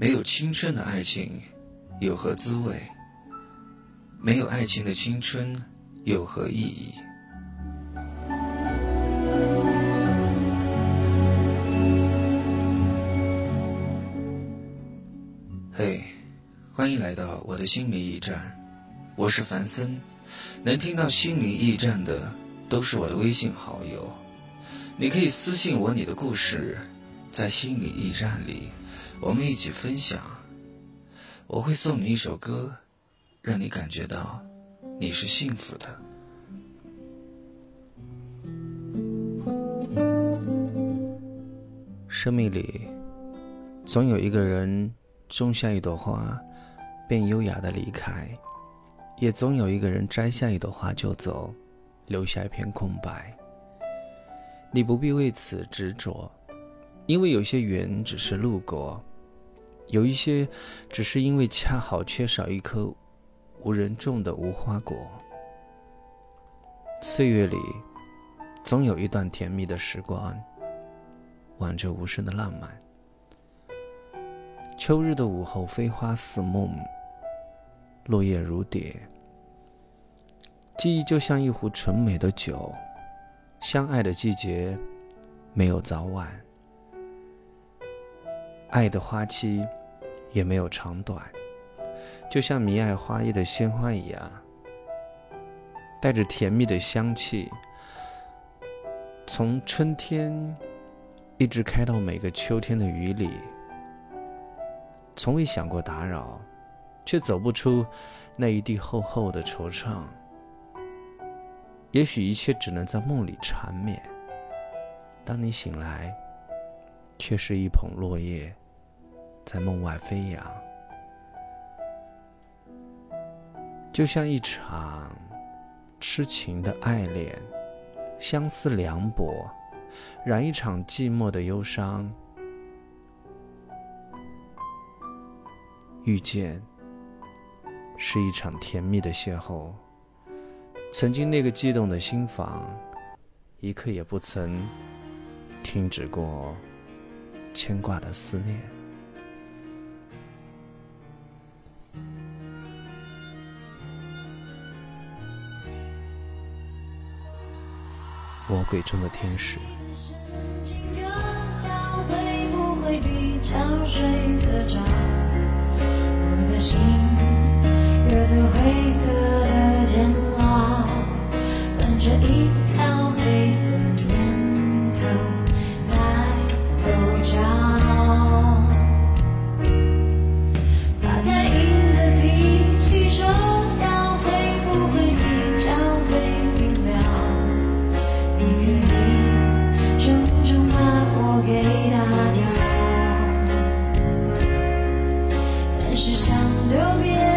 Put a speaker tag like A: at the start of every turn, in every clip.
A: 没有青春的爱情有何滋味？没有爱情的青春有何意义？嘿，欢迎来到我的心灵驿站，我是凡森。能听到心灵驿站的都是我的微信好友，你可以私信我你的故事，在心灵驿站里。我们一起分享，我会送你一首歌，让你感觉到你是幸福的。生命里，总有一个人种下一朵花，便优雅的离开；也总有一个人摘下一朵花就走，留下一片空白。你不必为此执着，因为有些缘只是路过。有一些，只是因为恰好缺少一颗无人种的无花果。岁月里，总有一段甜蜜的时光，挽着无声的浪漫。秋日的午后，飞花似梦，落叶如蝶。记忆就像一壶纯美的酒，相爱的季节，没有早晚。爱的花期。也没有长短，就像迷爱花叶的鲜花一样，带着甜蜜的香气，从春天一直开到每个秋天的雨里，从未想过打扰，却走不出那一地厚厚的惆怅。也许一切只能在梦里缠绵，当你醒来，却是一捧落叶。在梦外飞扬，就像一场痴情的爱恋，相思凉薄，染一场寂寞的忧伤。遇见是一场甜蜜的邂逅，曾经那个悸动的心房，一刻也不曾停止过牵挂的思念。魔鬼中的天使。
B: 我的心有座灰色的监牢，都别。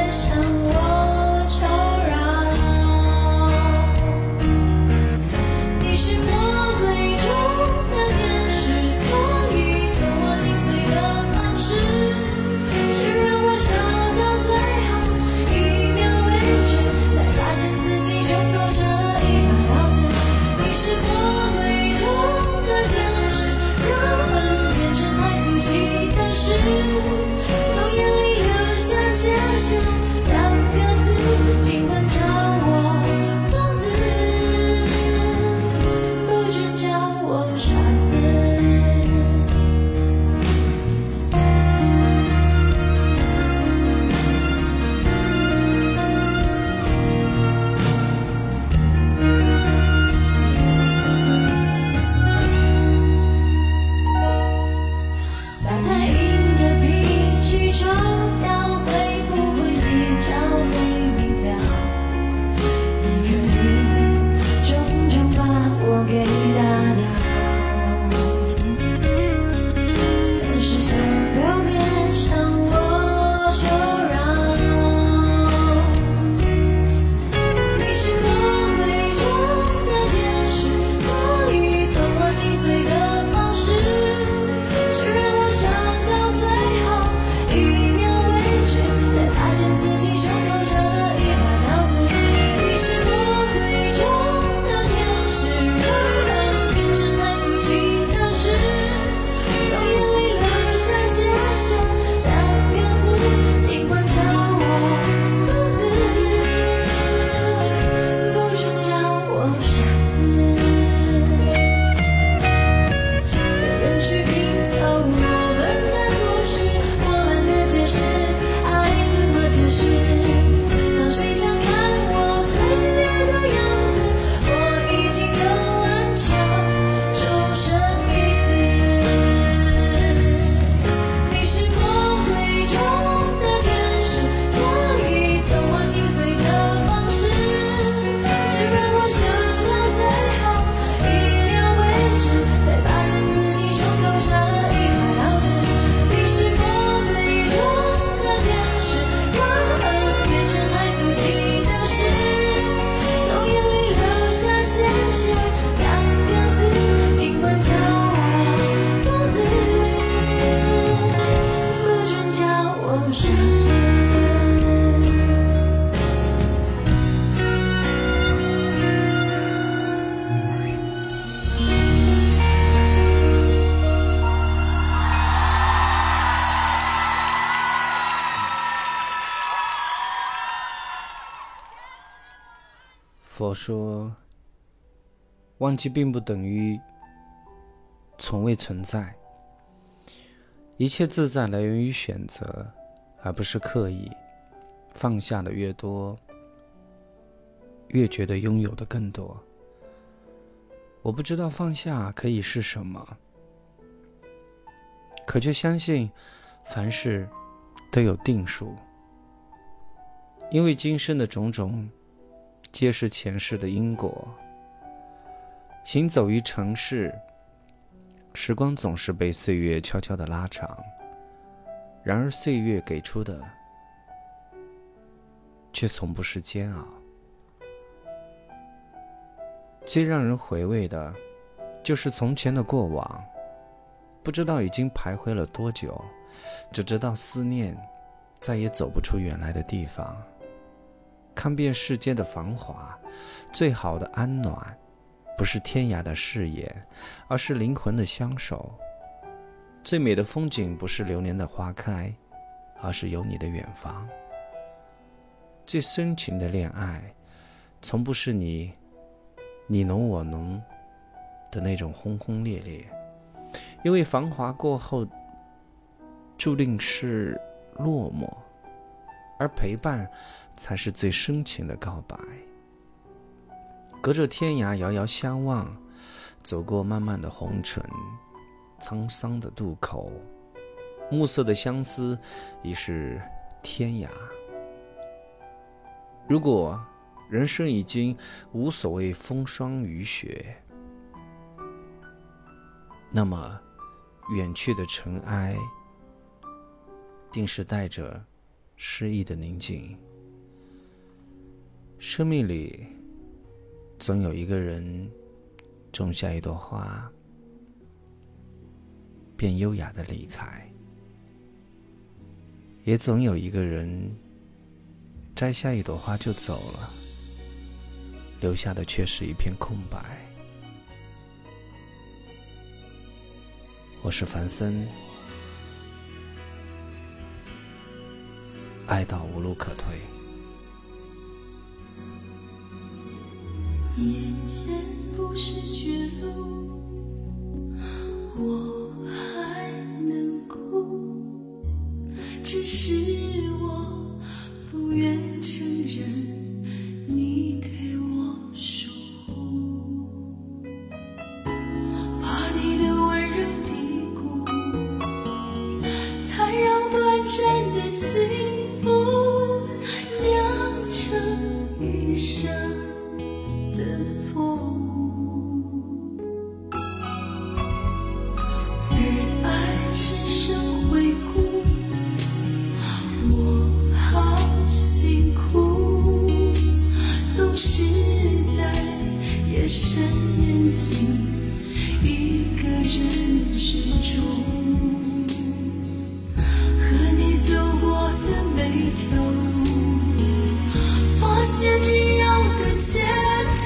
A: 我说，忘记并不等于从未存在。一切自在来源于选择，而不是刻意。放下的越多，越觉得拥有的更多。我不知道放下可以是什么，可却相信凡事都有定数，因为今生的种种。皆是前世的因果。行走于城市，时光总是被岁月悄悄的拉长。然而，岁月给出的，却从不是煎熬。最让人回味的，就是从前的过往，不知道已经徘徊了多久，只知道思念，再也走不出原来的地方。看遍世间的繁华，最好的安暖，不是天涯的誓言，而是灵魂的相守。最美的风景，不是流年的花开，而是有你的远方。最深情的恋爱，从不是你你侬我侬的那种轰轰烈烈，因为繁华过后，注定是落寞。而陪伴，才是最深情的告白。隔着天涯遥遥相望，走过漫漫的红尘，沧桑的渡口，暮色的相思已是天涯。如果人生已经无所谓风霜雨雪，那么远去的尘埃，定是带着。诗意的宁静。生命里，总有一个人种下一朵花，便优雅的离开；也总有一个人摘下一朵花就走了，留下的却是一片空白。我是凡森。爱到无路可退，
B: 眼前不是绝路，我还能哭，只是我不愿承认你对我疏忽，怕你的温柔低谷，才让短暂的心。酿成一生的错误，而爱只剩回顾。我好辛苦，总是在夜深人静，一个人执着。那些你要的前途，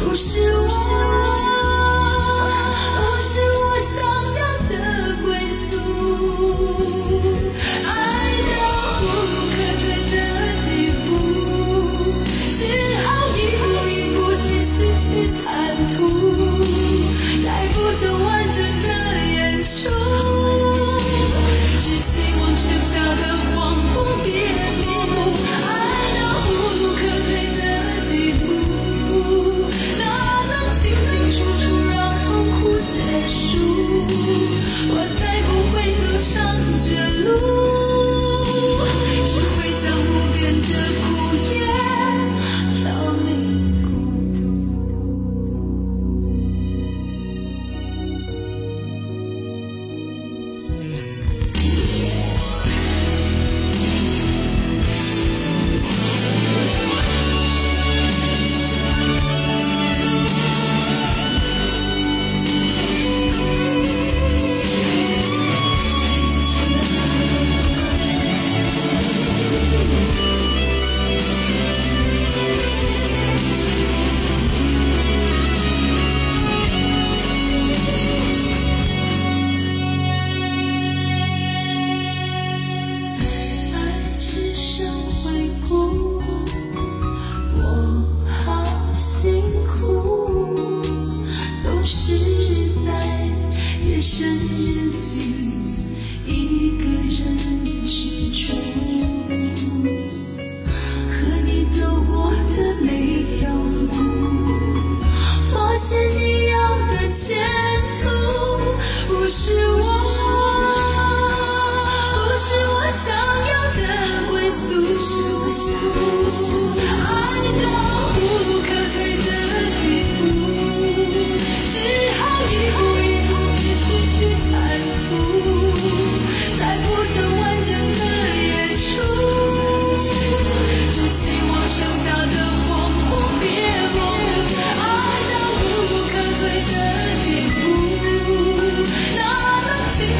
B: 不是我，不是我想要的归宿。爱到无路可退的地步，只好一步一步继续去贪图，带不走完整的演出。结束，我才不会走上绝路，只会向无边的苦。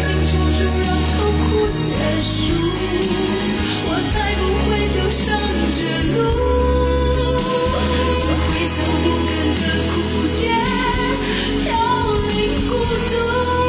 B: 清清楚楚让痛苦结束我才不会走上绝路。就会首不甘的苦也飘零孤独。